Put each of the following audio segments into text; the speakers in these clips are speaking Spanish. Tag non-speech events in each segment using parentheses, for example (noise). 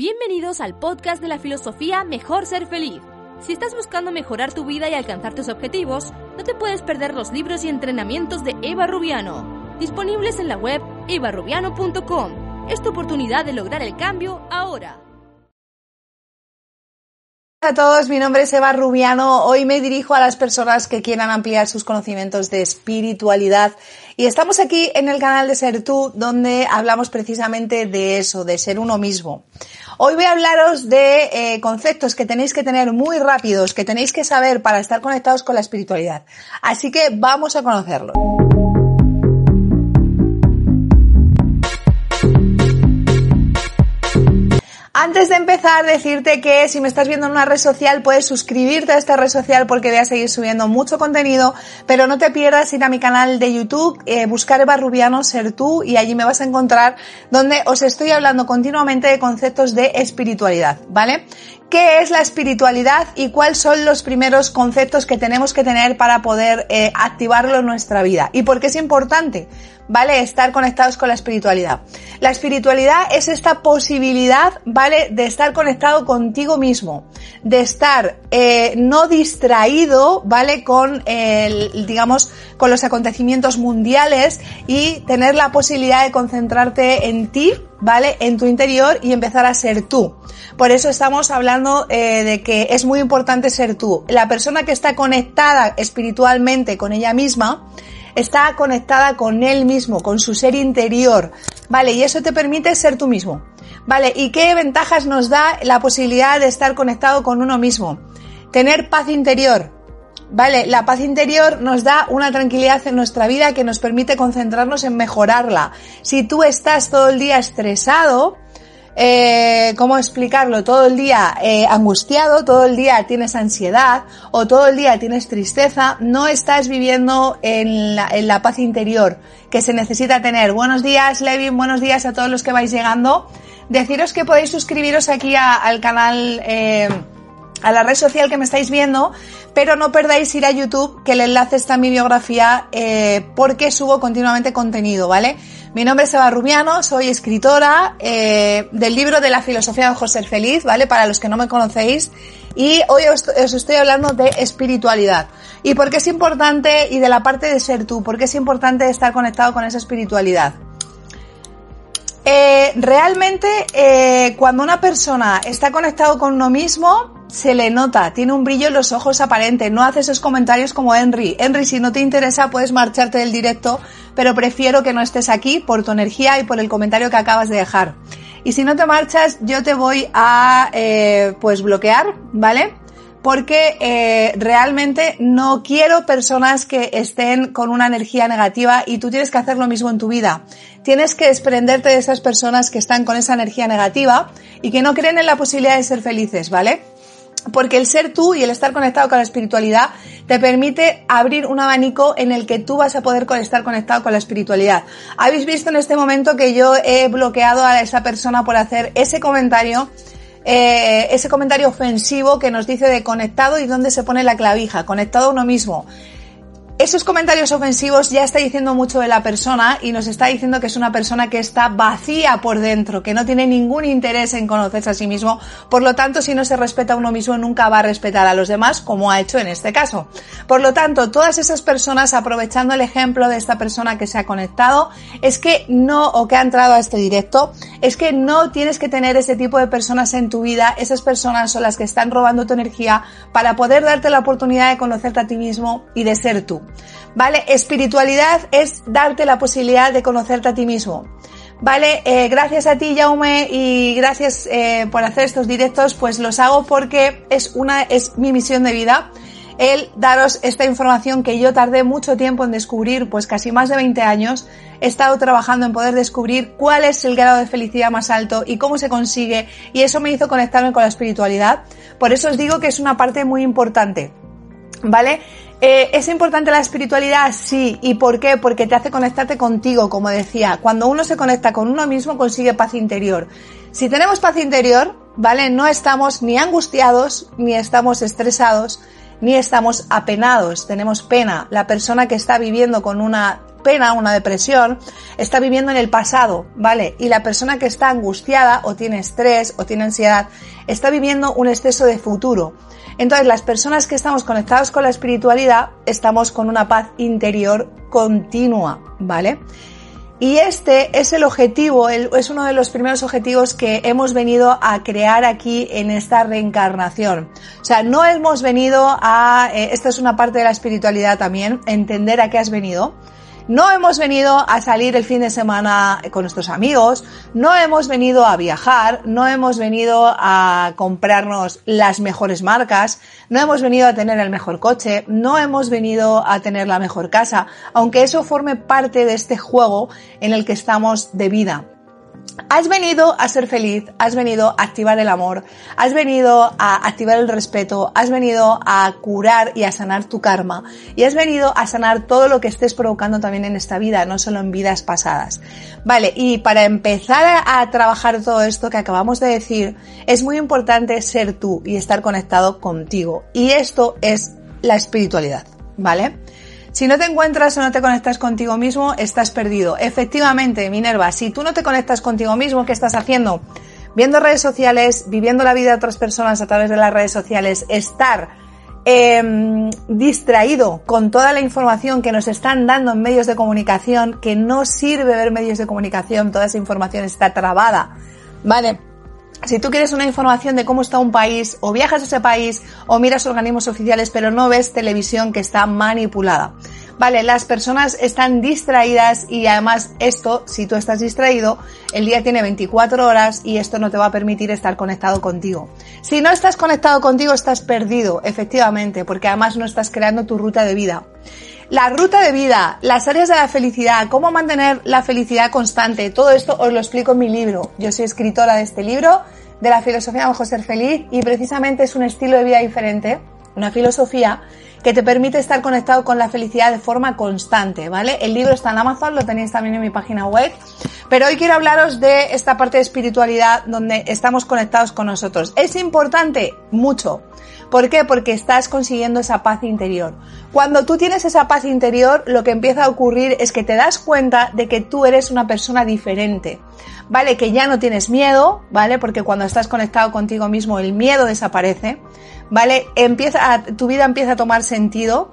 Bienvenidos al podcast de la filosofía Mejor Ser Feliz. Si estás buscando mejorar tu vida y alcanzar tus objetivos, no te puedes perder los libros y entrenamientos de Eva Rubiano, disponibles en la web evarubiano.com. Es tu oportunidad de lograr el cambio ahora. Hola a todos, mi nombre es Eva Rubiano. Hoy me dirijo a las personas que quieran ampliar sus conocimientos de espiritualidad y estamos aquí en el canal de Ser Tú donde hablamos precisamente de eso, de ser uno mismo. Hoy voy a hablaros de eh, conceptos que tenéis que tener muy rápidos, que tenéis que saber para estar conectados con la espiritualidad. Así que vamos a conocerlos. Empezar, decirte que si me estás viendo en una red social, puedes suscribirte a esta red social porque voy a seguir subiendo mucho contenido, pero no te pierdas ir a mi canal de YouTube, eh, buscar Eva Rubiano, ser tú, y allí me vas a encontrar donde os estoy hablando continuamente de conceptos de espiritualidad, ¿vale? ¿Qué es la espiritualidad y cuáles son los primeros conceptos que tenemos que tener para poder eh, activarlo en nuestra vida? ¿Y por qué es importante? ¿Vale? Estar conectados con la espiritualidad. La espiritualidad es esta posibilidad, ¿vale? De estar conectado contigo mismo, de estar eh, no distraído, ¿vale? Con el, digamos, con los acontecimientos mundiales y tener la posibilidad de concentrarte en ti, ¿vale? En tu interior y empezar a ser tú. Por eso estamos hablando eh, de que es muy importante ser tú. La persona que está conectada espiritualmente con ella misma, está conectada con él mismo, con su ser interior, ¿vale? Y eso te permite ser tú mismo, ¿vale? ¿Y qué ventajas nos da la posibilidad de estar conectado con uno mismo? Tener paz interior, ¿vale? La paz interior nos da una tranquilidad en nuestra vida que nos permite concentrarnos en mejorarla. Si tú estás todo el día estresado, eh, ¿cómo explicarlo? Todo el día eh, angustiado, todo el día tienes ansiedad o todo el día tienes tristeza, no estás viviendo en la, paz interior que se necesita tener. Buenos días, Levin, buenos días a todos los que vais llegando. Deciros que podéis suscribiros aquí al canal, eh, a la red social que me estáis viendo, pero no perdáis ir a YouTube, que el enlace está en mi biografía, eh, porque subo continuamente contenido, ¿vale? Mi nombre es Eva Rubiano, soy escritora eh, del libro de la filosofía de José Feliz, ¿vale? Para los que no me conocéis. Y hoy os, estoy hablando de espiritualidad. ¿Y por qué es importante, y de la parte de ser tú, por qué es importante estar conectado con esa espiritualidad? Eh, realmente, eh, cuando una persona está conectado con uno mismo, se le nota, tiene un brillo en los ojos aparente, no hace esos comentarios como Henry. Henry, si no te interesa, puedes marcharte del directo, pero prefiero que no estés aquí por tu energía y por el comentario que acabas de dejar. Y si no te marchas, yo te voy a, eh, pues, bloquear, ¿vale? Porque eh, realmente no quiero personas que estén con una energía negativa y tú tienes que hacer lo mismo en tu vida. Tienes que desprenderte de esas personas que están con esa energía negativa y que no creen en la posibilidad de ser felices, ¿vale? Porque el ser tú y el estar conectado con la espiritualidad te permite abrir un abanico en el que tú vas a poder estar conectado con la espiritualidad. Habéis visto en este momento que yo he bloqueado a esa persona por hacer ese comentario, eh, ese comentario ofensivo que nos dice de conectado y dónde se pone la clavija, conectado a uno mismo esos comentarios ofensivos ya está diciendo mucho de la persona y nos está diciendo que es una persona que está vacía por dentro, que no tiene ningún interés en conocerse a sí mismo. Por lo tanto, si no se respeta a uno mismo, nunca va a respetar a los demás, como ha hecho en este caso. Por lo tanto, todas esas personas, aprovechando el ejemplo de esta persona que se ha conectado, es que no, o que ha entrado a este directo, es que no tienes que tener ese tipo de personas en tu vida. Esas personas son las que están robando tu energía para poder darte la oportunidad de conocerte a ti mismo y de ser tú. ¿Vale? Espiritualidad es darte la posibilidad de conocerte a ti mismo. Vale, eh, gracias a ti, Jaume, y gracias eh, por hacer estos directos, pues los hago porque es una, es mi misión de vida el daros esta información que yo tardé mucho tiempo en descubrir, pues casi más de 20 años, he estado trabajando en poder descubrir cuál es el grado de felicidad más alto y cómo se consigue, y eso me hizo conectarme con la espiritualidad. Por eso os digo que es una parte muy importante. ¿Vale? Eh, ¿Es importante la espiritualidad? Sí. ¿Y por qué? Porque te hace conectarte contigo, como decía. Cuando uno se conecta con uno mismo consigue paz interior. Si tenemos paz interior, ¿vale? No estamos ni angustiados, ni estamos estresados, ni estamos apenados, tenemos pena. La persona que está viviendo con una pena, una depresión, está viviendo en el pasado, ¿vale? Y la persona que está angustiada o tiene estrés o tiene ansiedad está viviendo un exceso de futuro. Entonces, las personas que estamos conectados con la espiritualidad estamos con una paz interior continua, ¿vale? Y este es el objetivo, es uno de los primeros objetivos que hemos venido a crear aquí en esta reencarnación. O sea, no hemos venido a, eh, esta es una parte de la espiritualidad también, entender a qué has venido, no hemos venido a salir el fin de semana con nuestros amigos, no hemos venido a viajar, no hemos venido a comprarnos las mejores marcas, no hemos venido a tener el mejor coche, no hemos venido a tener la mejor casa, aunque eso forme parte de este juego en el que estamos de vida. Has venido a ser feliz, has venido a activar el amor, has venido a activar el respeto, has venido a curar y a sanar tu karma y has venido a sanar todo lo que estés provocando también en esta vida, no solo en vidas pasadas. Vale, y para empezar a, trabajar todo esto que acabamos de decir, es muy importante ser tú y estar conectado contigo. Y esto es la espiritualidad, ¿vale? Si no te encuentras o no te conectas contigo mismo, estás perdido. Efectivamente, Minerva, si tú no te conectas contigo mismo, ¿qué estás haciendo? Viendo redes sociales, viviendo la vida de otras personas a través de las redes sociales, estar em, distraído con toda la información que nos están dando en medios de comunicación, que no sirve ver medios de comunicación, toda esa información está trabada, ¿vale? Si tú quieres una información de cómo está un país, o viajas a ese país, o miras organismos oficiales, pero no ves televisión que está manipulada. Vale, las personas están distraídas y además esto, si tú estás distraído, el día tiene 24 horas y esto no te va a permitir estar conectado contigo. Si no estás conectado contigo, estás perdido, efectivamente, porque además no estás creando tu ruta de vida. La ruta de vida, las áreas de la felicidad, cómo mantener la felicidad constante, todo esto os lo explico en mi libro. Yo soy escritora de este libro, de la filosofía bajo ser feliz, y precisamente es un estilo de vida diferente, una filosofía que te permite estar conectado con la felicidad de forma constante, ¿vale? El libro está en Amazon, lo tenéis también en mi página web, pero hoy quiero hablaros de esta parte de espiritualidad donde estamos conectados con nosotros. ¿Es importante? Mucho. ¿Por qué? Porque estás consiguiendo esa paz interior. Cuando tú tienes esa paz interior, lo que empieza a ocurrir es que te das cuenta de que tú eres una persona diferente. ¿Vale? Que ya no tienes miedo, ¿vale? Porque cuando estás conectado contigo mismo, el miedo desaparece. ¿vale? Empieza, tu vida empieza a tomar sentido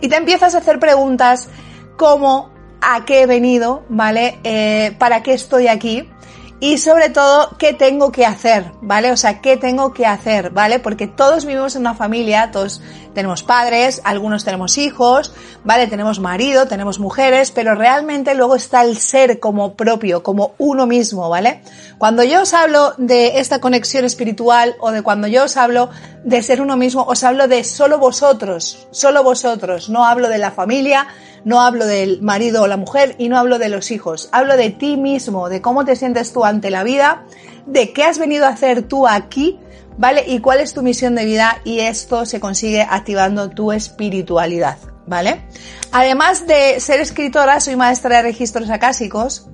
y te empiezas a hacer preguntas como a qué he venido, ¿vale? Eh, ¿Para qué estoy aquí? Y sobre todo qué tengo que hacer, ¿vale? O sea, qué tengo que hacer, ¿vale? Porque todos vivimos en una familia, todos tenemos padres, algunos tenemos hijos, ¿vale? Tenemos marido, tenemos mujeres, pero realmente luego está el ser como propio, como uno mismo, ¿vale? Cuando yo os hablo de esta conexión espiritual o de cuando yo os hablo de ser uno mismo, os hablo de solo vosotros, solo vosotros, no hablo de la familia, no hablo del marido o la mujer y no hablo de los hijos, hablo de ti mismo, de cómo te sientes tú ante la vida, de qué has venido a hacer tú aquí, ¿vale? Y cuál es tu misión de vida y esto se consigue activando tu espiritualidad, ¿vale? Además de ser escritora, soy maestra de registros acásicos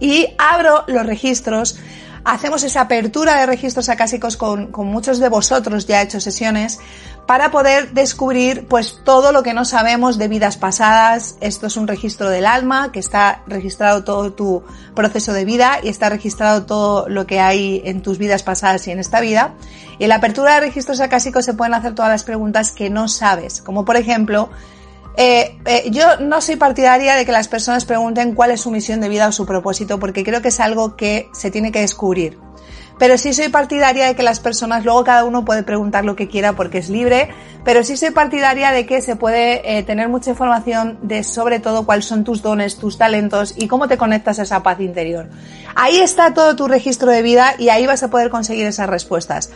y abro los registros hacemos esa apertura de registros acásicos con, con, muchos de vosotros ya he hecho sesiones para poder descubrir pues todo lo que no sabemos de vidas pasadas. Esto es un registro del alma que está registrado todo tu proceso de vida y está registrado todo lo que hay en tus vidas pasadas y en esta vida. Y en la apertura de registros acásicos se pueden hacer todas las preguntas que no sabes, como por ejemplo, eh, eh, yo no soy partidaria de que las personas pregunten cuál es su misión de vida o su propósito, porque creo que es algo que se tiene que descubrir pero sí soy partidaria de que las personas, luego cada uno puede preguntar lo que quiera porque es libre, pero sí soy partidaria de que se puede eh, tener mucha información de sobre todo cuáles son tus dones, tus talentos y cómo te conectas a esa paz interior. Ahí está todo tu registro de vida y ahí vas a poder conseguir esas respuestas.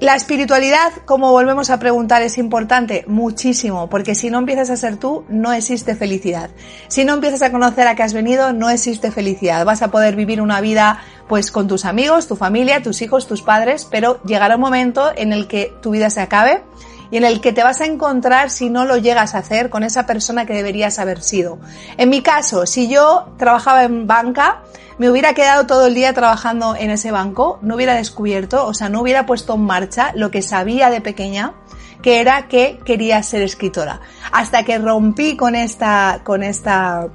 La espiritualidad, como volvemos a preguntar, es importante muchísimo, porque si no empiezas a ser tú, no existe felicidad. Si no empiezas a conocer a qué has venido, no existe felicidad. Vas a poder vivir una vida pues con tus amigos, tu familia, tus hijos, tus padres, pero llegará un momento en el que tu vida se acabe y en el que te vas a encontrar si no lo llegas a hacer con esa persona que deberías haber sido. En mi caso, si yo trabajaba en banca, me hubiera quedado todo el día trabajando en ese banco, no hubiera descubierto, o sea, no hubiera puesto en marcha lo que sabía de pequeña, que era que quería ser escritora. Hasta que rompí con esta, con esta,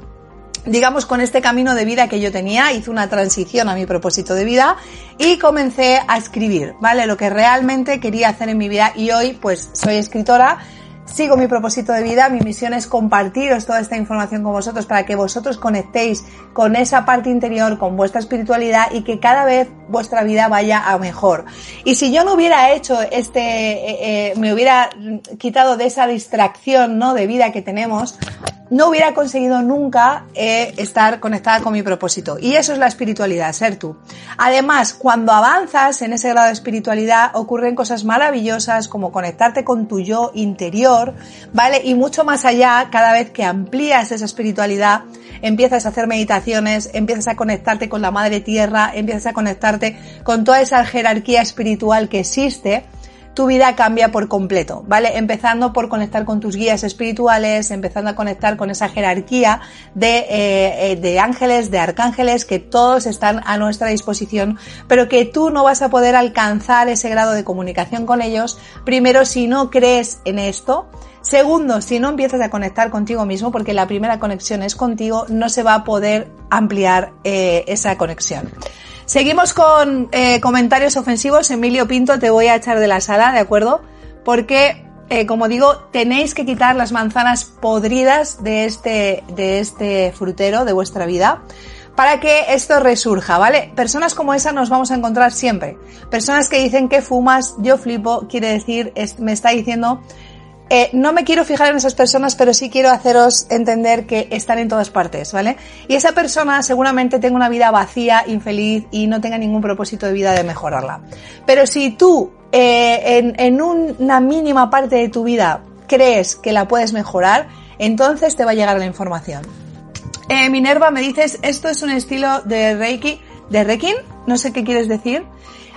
digamos, con este camino de vida que yo tenía, hice una transición a mi propósito de vida y comencé a escribir, ¿vale? Lo que realmente quería hacer en mi vida y hoy pues soy escritora sigo mi propósito de vida, mi misión es compartiros toda esta información con vosotros para que vosotros conectéis con esa parte interior, con vuestra espiritualidad y que cada vez vuestra vida vaya a mejor. Y si yo no hubiera hecho este, eh, eh, me hubiera quitado de esa distracción, ¿no? De vida que tenemos, no hubiera conseguido nunca eh, estar conectada con mi propósito. Y eso es la espiritualidad, ser tú. Además, cuando avanzas en ese grado de espiritualidad, ocurren cosas maravillosas como conectarte con tu yo interior, ¿vale? Y mucho más allá, cada vez que amplías esa espiritualidad, empiezas a hacer meditaciones, empiezas a conectarte con la madre tierra, empiezas a conectarte con toda esa jerarquía espiritual que existe, tu vida cambia por completo, ¿vale? Empezando por conectar con tus guías espirituales, empezando a conectar con esa jerarquía de, eh, eh, de ángeles, de arcángeles, que todos están a nuestra disposición, pero que tú no vas a poder alcanzar ese grado de comunicación con ellos, primero si no crees en esto, Segundo, si no empiezas a conectar contigo mismo, porque la primera conexión es contigo, no se va a poder ampliar eh, esa conexión. Seguimos con eh, comentarios ofensivos. Emilio Pinto, te voy a echar de la sala, ¿de acuerdo? Porque, eh, como digo, tenéis que quitar las manzanas podridas de este, de este frutero de vuestra vida para que esto resurja, ¿vale? Personas como esa nos vamos a encontrar siempre. Personas que dicen que fumas, yo flipo, quiere decir, me está diciendo eh, no me quiero fijar en esas personas, pero sí quiero haceros entender que están en todas partes, ¿vale? Y esa persona seguramente tenga una vida vacía, infeliz y no tenga ningún propósito de vida de mejorarla. Pero si tú eh, en, una mínima parte de tu vida crees que la puedes mejorar, entonces te va a llegar la información. Eh, Minerva, me dices, esto es un estilo de Reiki, de Reiki, no sé qué quieres decir.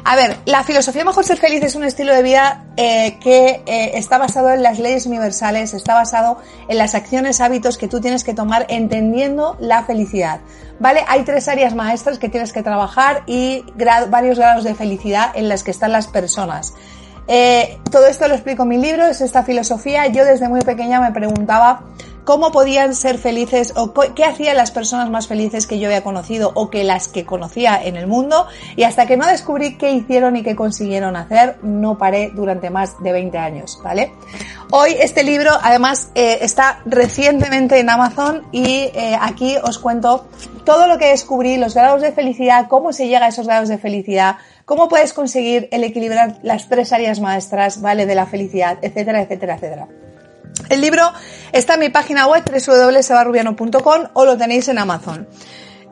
A ver, la filosofía Mejor Ser Feliz es un estilo de vida eh, que eh, está basado en las leyes universales, está basado en las acciones, hábitos que tú tienes que tomar entendiendo la felicidad. ¿Vale? Hay tres áreas maestras que tienes que trabajar y varios grados de felicidad en las que están las personas. Eh, todo esto lo explico en mi libro, es esta filosofía. Yo desde muy pequeña me preguntaba cómo podían ser felices o qué hacían las personas más felices que yo había conocido o que las que conocía en el mundo y hasta que no descubrí qué hicieron y qué consiguieron hacer, no paré durante más de 20 años, ¿vale? Hoy este libro además eh, está recientemente en Amazon y eh, aquí os cuento todo lo que descubrí, los grados de felicidad, cómo se llega a esos grados de felicidad, cómo puedes conseguir el equilibrar las tres áreas maestras, ¿vale? De la felicidad, etcétera, etcétera, etcétera. El libro está en mi página web www.sebarubiano.com o lo tenéis en Amazon.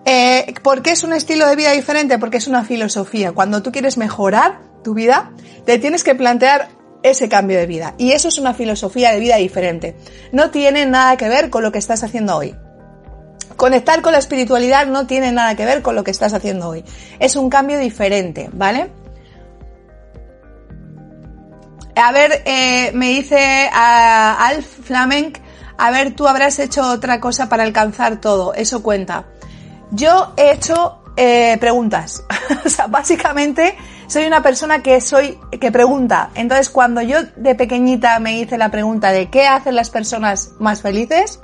Eh, ¿Por qué es un estilo de vida diferente? Porque es una filosofía. Cuando tú quieres mejorar tu vida, te tienes que plantear ese cambio de vida. Y eso es una filosofía de vida diferente. No tiene nada que ver con lo que estás haciendo hoy. Conectar con la espiritualidad no tiene nada que ver con lo que estás haciendo hoy. Es un cambio diferente, ¿vale? A ver, eh, me dice Alf Flamenc, a ver, tú habrás hecho otra cosa para alcanzar todo, eso cuenta. Yo he hecho eh, preguntas. (laughs) o sea, básicamente soy una persona que soy, que pregunta. Entonces, cuando yo de pequeñita me hice la pregunta de qué hacen las personas más felices,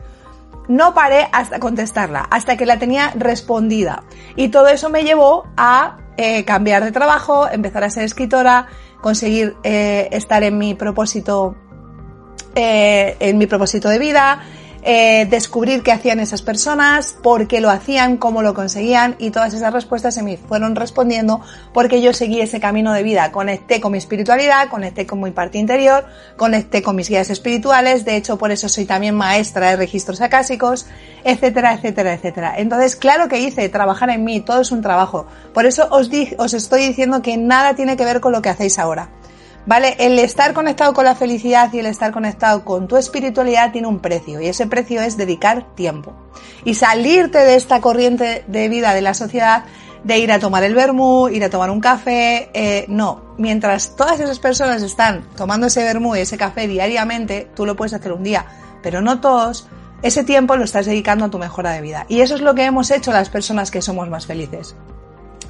no paré hasta contestarla, hasta que la tenía respondida. Y todo eso me llevó a eh, cambiar de trabajo, empezar a ser escritora, conseguir eh, estar en mi propósito, eh, en mi propósito de vida, eh, descubrir qué hacían esas personas, por qué lo hacían, cómo lo conseguían y todas esas respuestas se me fueron respondiendo porque yo seguí ese camino de vida, conecté con mi espiritualidad, conecté con mi parte interior, conecté con mis guías espirituales, de hecho por eso soy también maestra de registros acásicos, etcétera, etcétera, etcétera. Entonces, claro que hice trabajar en mí, todo es un trabajo. Por eso os, os estoy diciendo que nada tiene que ver con lo que hacéis ahora. ¿Vale? El estar conectado con la felicidad y el estar conectado con tu espiritualidad tiene un precio y ese precio es dedicar tiempo. Y salirte de esta corriente de vida de la sociedad de ir a tomar el vermú, ir a tomar un café, eh, no. Mientras todas esas personas están tomando ese vermú y ese café diariamente, tú lo puedes hacer un día, pero no todos, ese tiempo lo estás dedicando a tu mejora de vida. Y eso es lo que hemos hecho las personas que somos más felices.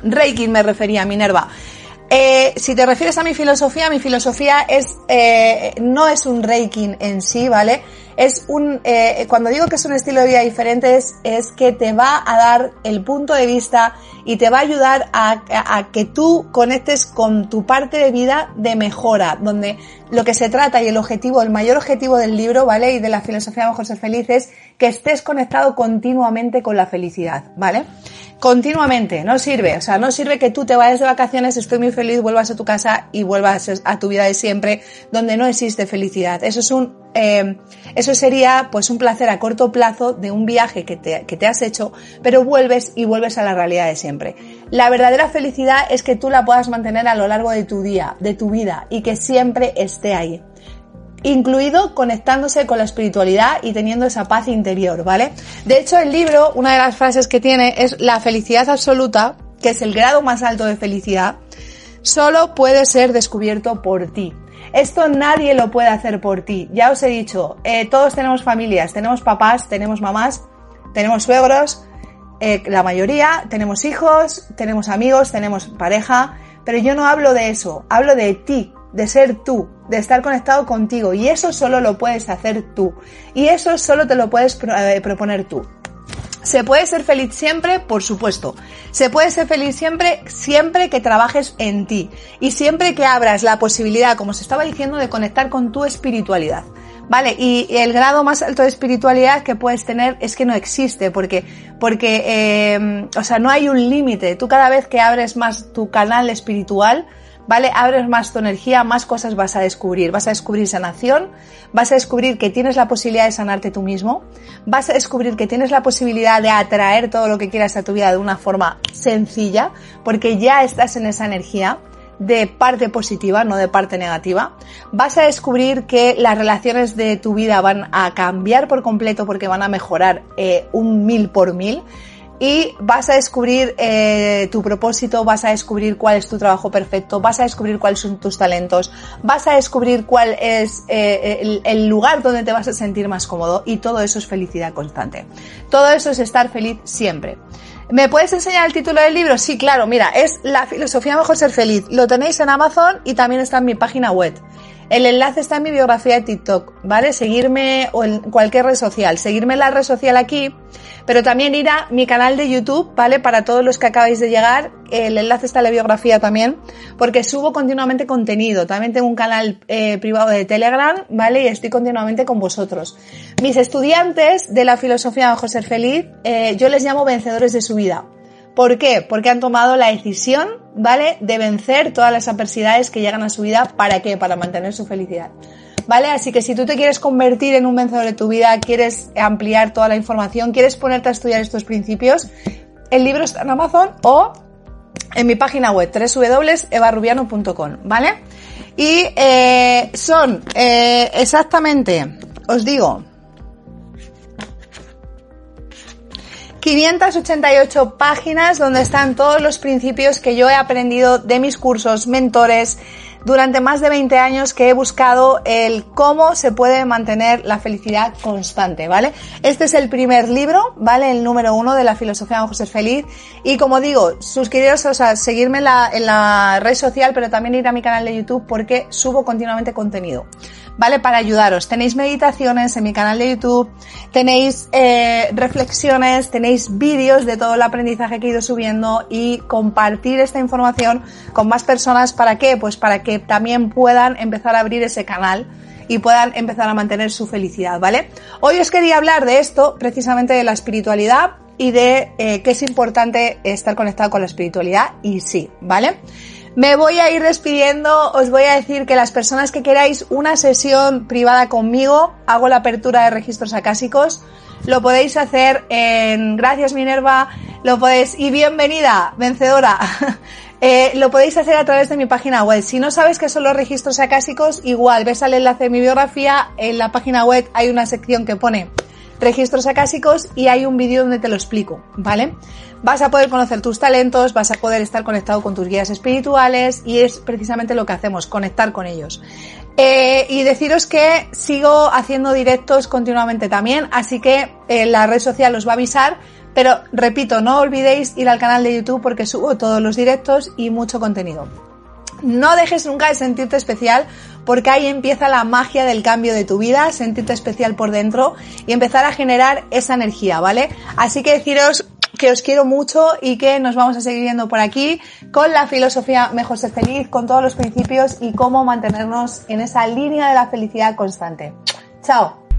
Reiki me refería a Minerva. Eh, si te refieres a mi filosofía, mi filosofía es eh, no es un reiki en sí, ¿vale? Es un eh, cuando digo que es un estilo de vida diferente es, que te va a dar el punto de vista y te va a ayudar a, que tú conectes con tu parte de vida de mejora, donde lo que se trata y el objetivo, el mayor objetivo del libro, ¿vale? Y de la filosofía de Mejor Ser Feliz es que estés conectado continuamente con la felicidad, ¿vale? Continuamente, no sirve, o sea, no sirve que tú te vayas de vacaciones, estoy muy feliz, vuelvas a tu casa y vuelvas a tu vida de siempre, donde no existe felicidad. Eso es un, eh, eso sería pues un placer a corto plazo de un viaje que te, que te has hecho, pero vuelves y vuelves a la realidad de siempre. La verdadera felicidad es que tú la puedas mantener a lo largo de tu día, de tu vida, y que siempre esté ahí incluido conectándose con la espiritualidad y teniendo esa paz interior, ¿vale? De hecho, el libro, una de las frases que tiene es la felicidad absoluta, que es el grado más alto de felicidad, solo puede ser descubierto por ti. Esto nadie lo puede hacer por ti. Ya os he dicho, eh, todos tenemos familias, tenemos papás, tenemos mamás, tenemos suegros, eh, la mayoría, tenemos hijos, tenemos amigos, tenemos pareja, pero yo no hablo de eso, hablo de ti, de ser tú, de estar conectado contigo. Y eso solo lo puedes hacer tú. Y eso solo te lo puedes eh, proponer tú. ¿Se puede ser feliz siempre? Por supuesto. Se puede ser feliz siempre, siempre que trabajes en ti. Y siempre que abras la posibilidad, como se estaba diciendo, de conectar con tu espiritualidad. Vale, y el grado más alto de espiritualidad que puedes tener es que no existe, porque, porque, eh, o sea, no hay un límite. Tú cada vez que abres más tu canal espiritual, ¿vale? Abres más tu energía, más cosas vas a descubrir. Vas a descubrir sanación, vas a descubrir que tienes la posibilidad de sanarte tú mismo, vas a descubrir que tienes la posibilidad de atraer todo lo que quieras a tu vida de una forma sencilla, porque ya estás en esa energía de parte positiva, no de parte negativa. Vas a descubrir que las relaciones de tu vida van a cambiar por completo porque van a mejorar eh, un mil por mil y vas a descubrir eh, tu propósito, vas a descubrir cuál es tu trabajo perfecto, vas a descubrir cuáles son tus talentos, vas a descubrir cuál es eh, el, el, lugar donde te vas a sentir más cómodo y todo eso es felicidad constante. Todo eso es estar feliz siempre. ¿Me puedes enseñar el título del libro? Sí, claro, mira, es La filosofía mejor ser feliz. Lo tenéis en Amazon y también está en mi página web. El enlace está en mi biografía de TikTok, ¿vale? Seguirme o en cualquier red social. Seguirme en la red social aquí, pero también ir a mi canal de YouTube, ¿vale? Para todos los que acabáis de llegar, el enlace está en la biografía también, porque subo continuamente contenido. También tengo un canal eh, privado de Telegram, ¿vale? Y estoy continuamente con vosotros. Mis estudiantes de la filosofía de José Feliz, eh, yo les llamo vencedores de su vida. ¿Por qué? Porque han tomado la decisión, ¿vale? De vencer todas las adversidades que llegan a su vida. ¿Para qué? Para mantener su felicidad. ¿Vale? Así que si tú te quieres convertir en un vencedor de tu vida, quieres ampliar toda la información, quieres ponerte a estudiar estos principios, el libro está en Amazon o en mi página web www.evarubiano.com, ¿vale? Y eh, son eh, exactamente, os digo, 588 páginas donde están todos los principios que yo he aprendido de mis cursos, mentores, durante más de 20 años que he buscado el cómo se puede mantener la felicidad constante, ¿vale? Este es el primer libro, ¿vale? El número uno de la filosofía de José Feliz. Y como digo, suscribiros, o sea, seguirme en la, red social, pero también ir a mi canal de YouTube porque subo continuamente contenido. ¿vale? Para ayudaros. Tenéis meditaciones en mi canal de YouTube, tenéis eh, reflexiones, tenéis vídeos de todo el aprendizaje que he ido subiendo y compartir esta información con más personas. ¿Para qué? Pues para también puedan empezar a abrir ese canal y puedan empezar a mantener su felicidad, ¿vale? Hoy os quería hablar de esto, precisamente de la espiritualidad y de eh, que es importante estar conectado con la espiritualidad y sí, ¿vale? Me voy a ir despidiendo, os voy a decir que las personas que queráis una sesión privada conmigo, hago la apertura de registros acásicos, lo podéis hacer en Gracias Minerva, lo podéis, y bienvenida, vencedora. (laughs) Eh, lo podéis hacer a través de mi página web. Si no sabes qué son los registros acásicos, igual ves al enlace de mi biografía, en la página web hay una sección que pone registros acásicos y hay un vídeo donde te lo explico, ¿vale? Vas a poder conocer tus talentos, vas a poder estar conectado con tus guías espirituales y es precisamente lo que hacemos, conectar con ellos. Eh, y deciros que sigo haciendo directos continuamente también, así que eh, la red social os va a avisar, pero repito, no olvidéis ir al canal de YouTube porque subo todos los directos y mucho contenido. No dejes nunca de sentirte especial porque ahí empieza la magia del cambio de tu vida, sentirte especial por dentro y empezar a generar esa energía, ¿vale? Así que deciros que os quiero mucho y que nos vamos a seguir viendo por aquí con la filosofía Mejor ser feliz, con todos los principios y cómo mantenernos en esa línea de la felicidad constante. Chao.